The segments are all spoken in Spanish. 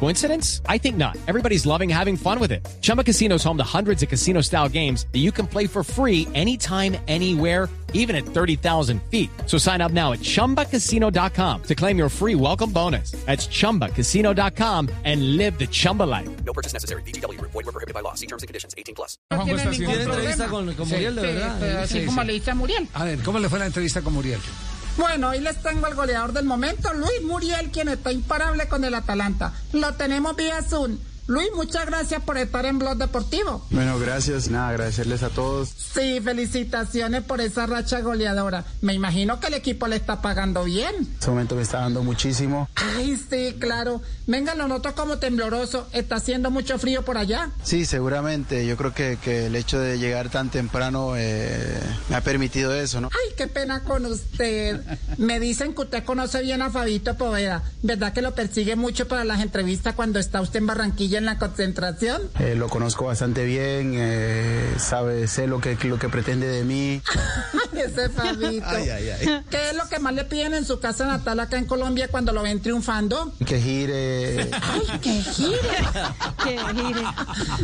Coincidence? I think not. Everybody's loving having fun with it. Chumba Casino is home to hundreds of casino style games that you can play for free anytime, anywhere, even at 30,000 feet. So sign up now at chumbacasino.com to claim your free welcome bonus. That's chumbacasino.com and live the Chumba life. No purchase necessary. BGW. Void were prohibited by law. See terms and conditions. 18 plus. Juanjo tiene está ningún haciendo- entrevista con- con Muriel, de verdad. pero Sí, como sí. le dice a Muriel. A ver, ¿cómo le fue la entrevista con Muriel? Bueno, hoy les tengo al goleador del momento, Luis Muriel, quien está imparable con el Atalanta. Lo tenemos vía Zoom. Luis, muchas gracias por estar en Blog Deportivo. Bueno, gracias. Nada, agradecerles a todos. Sí, felicitaciones por esa racha goleadora. Me imagino que el equipo le está pagando bien. En este momento me está dando muchísimo. Ay, sí, claro. Venga, lo noto como tembloroso. ¿Está haciendo mucho frío por allá? Sí, seguramente. Yo creo que, que el hecho de llegar tan temprano eh, me ha permitido eso, ¿no? Ay, qué pena con usted. Me dicen que usted conoce bien a Fabito Poveda. ¿Verdad que lo persigue mucho para las entrevistas cuando está usted en Barranquilla en la concentración? Eh, lo conozco bastante bien, eh, sabe, sé lo que, lo que pretende de mí. Ay, ese Fabito. ¿Qué es lo que más le piden en su casa natal acá en Colombia cuando lo ven triunfando? Que gire. Ay, que gire. que gire.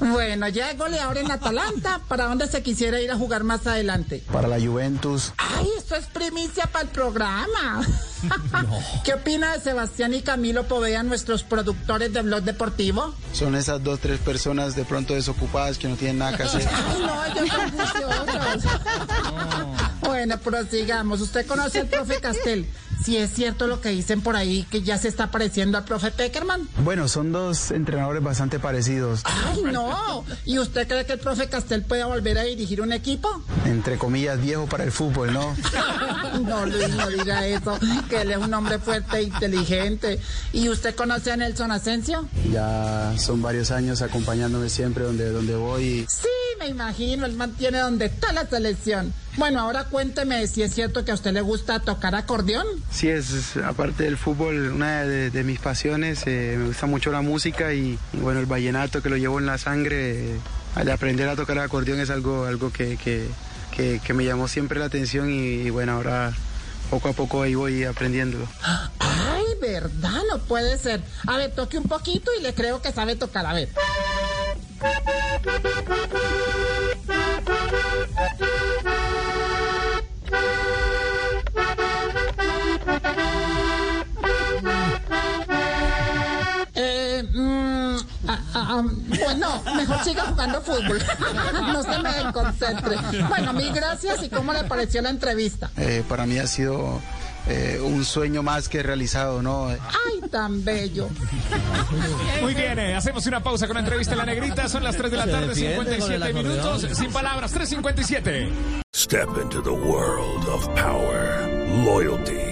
Bueno, ya es goleador en Atalanta. ¿Para dónde se quisiera ir a jugar más adelante? Para la Juventus, Ay, es primicia para el programa. ¿Qué opina de Sebastián y Camilo Poveda, nuestros productores de Blog Deportivo? son esas dos, tres personas de pronto desocupadas que no tienen nada que hacer. Ay, no, ellos son juiciosos. Bueno, prosigamos. ¿Usted conoce al profe Castel? Si es cierto lo que dicen por ahí, que ya se está pareciendo al profe Peckerman. Bueno, son dos entrenadores bastante parecidos. Ay, no. ¿Y usted cree que el profe Castel pueda volver a dirigir un equipo? Entre comillas, viejo para el fútbol, ¿no? No, Luis, no diga eso, que él es un hombre fuerte e inteligente. ¿Y usted conoce a Nelson Asensio? Ya son varios años acompañándome siempre donde, donde voy. Sí, me imagino, él mantiene donde está la selección. Bueno, ahora cuénteme si es cierto que a usted le gusta tocar acordeón. Sí, es, aparte del fútbol una de, de mis pasiones. eh, me gusta mucho la música y, y, bueno, el vallenato que lo llevo en la sangre. eh, al aprender a tocar acordeón es algo, algo que, que, que- que me llamó siempre la atención y, y bueno, ahora poco a poco ahí voy aprendiéndolo. Ay, verdad, no puede ser. A ver, toque un poquito y le creo que sabe tocar. A ver. Ah, bueno, mejor siga jugando fútbol. no se me desconcentre. Bueno, mil gracias y cómo le pareció la entrevista. Eh, para mí ha sido eh, un sueño más que realizado, ¿no? Ay, tan bello. Muy bien, eh, hacemos una pausa con la entrevista en la negrita. Son las 3 de la tarde, defiende con el 57 acordeón. minutos. Sin palabras, 3.57. Step into the world of power, loyalty,